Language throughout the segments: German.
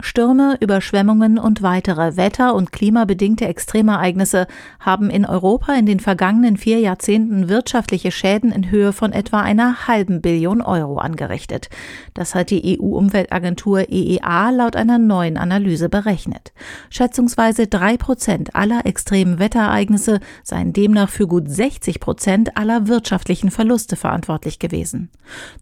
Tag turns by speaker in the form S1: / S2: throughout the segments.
S1: Stürme, Überschwemmungen und weitere wetter- und klimabedingte Extremereignisse haben in Europa in den vergangenen vier Jahrzehnten wirtschaftliche Schäden in Höhe von etwa einer halben Billion Euro angerichtet. Das hat die EU-Umweltagentur EEA laut einer neuen Analyse berechnet. Schätzungsweise drei Prozent aller extremen Wetterereignisse seien demnach für gut 60 Prozent aller wirtschaftlichen Verluste verantwortlich gewesen.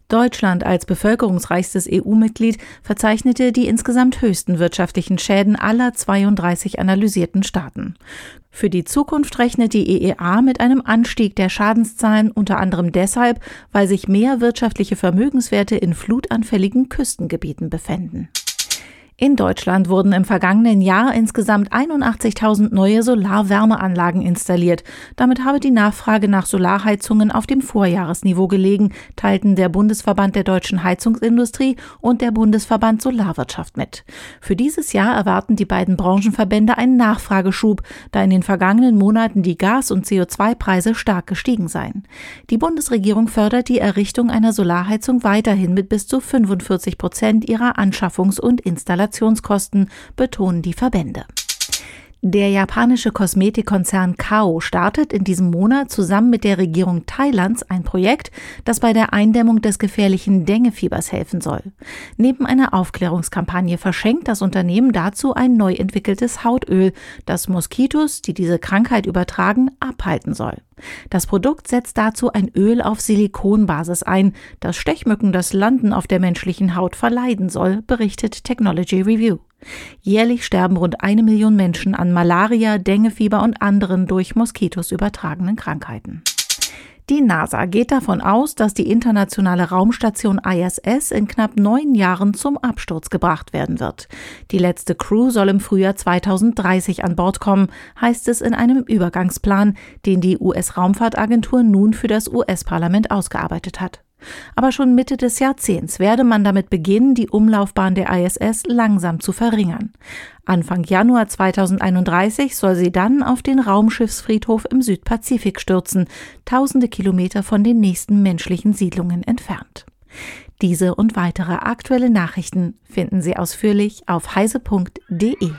S1: Deutschland als bevölkerungsreichstes EU-Mitglied verzeichnete die insgesamt höchsten wirtschaftlichen Schäden aller 32 analysierten Staaten. Für die Zukunft rechnet die EEA mit einem Anstieg der Schadenszahlen unter anderem deshalb, weil sich mehr wirtschaftliche Vermögenswerte in flutanfälligen Küstengebieten befänden. In Deutschland wurden im vergangenen Jahr insgesamt 81.000 neue Solarwärmeanlagen installiert. Damit habe die Nachfrage nach Solarheizungen auf dem Vorjahresniveau gelegen, teilten der Bundesverband der deutschen Heizungsindustrie und der Bundesverband Solarwirtschaft mit. Für dieses Jahr erwarten die beiden Branchenverbände einen Nachfrageschub, da in den vergangenen Monaten die Gas- und CO2-Preise stark gestiegen seien. Die Bundesregierung fördert die Errichtung einer Solarheizung weiterhin mit bis zu 45 Prozent ihrer Anschaffungs- und Installations Installationskosten, betonen die Verbände. Der japanische Kosmetikkonzern Kao startet in diesem Monat zusammen mit der Regierung Thailands ein Projekt, das bei der Eindämmung des gefährlichen Denguefiebers helfen soll. Neben einer Aufklärungskampagne verschenkt das Unternehmen dazu ein neu entwickeltes Hautöl, das Moskitos, die diese Krankheit übertragen, abhalten soll. Das Produkt setzt dazu ein Öl auf Silikonbasis ein, das Stechmücken das Landen auf der menschlichen Haut verleiden soll, berichtet Technology Review. Jährlich sterben rund eine Million Menschen an Malaria, Denguefieber und anderen durch Moskitos übertragenen Krankheiten. Die NASA geht davon aus, dass die internationale Raumstation ISS in knapp neun Jahren zum Absturz gebracht werden wird. Die letzte Crew soll im Frühjahr 2030 an Bord kommen, heißt es in einem Übergangsplan, den die US-Raumfahrtagentur nun für das US-Parlament ausgearbeitet hat. Aber schon Mitte des Jahrzehnts werde man damit beginnen, die Umlaufbahn der ISS langsam zu verringern. Anfang Januar 2031 soll sie dann auf den Raumschiffsfriedhof im Südpazifik stürzen, tausende Kilometer von den nächsten menschlichen Siedlungen entfernt. Diese und weitere aktuelle Nachrichten finden Sie ausführlich auf heise.de.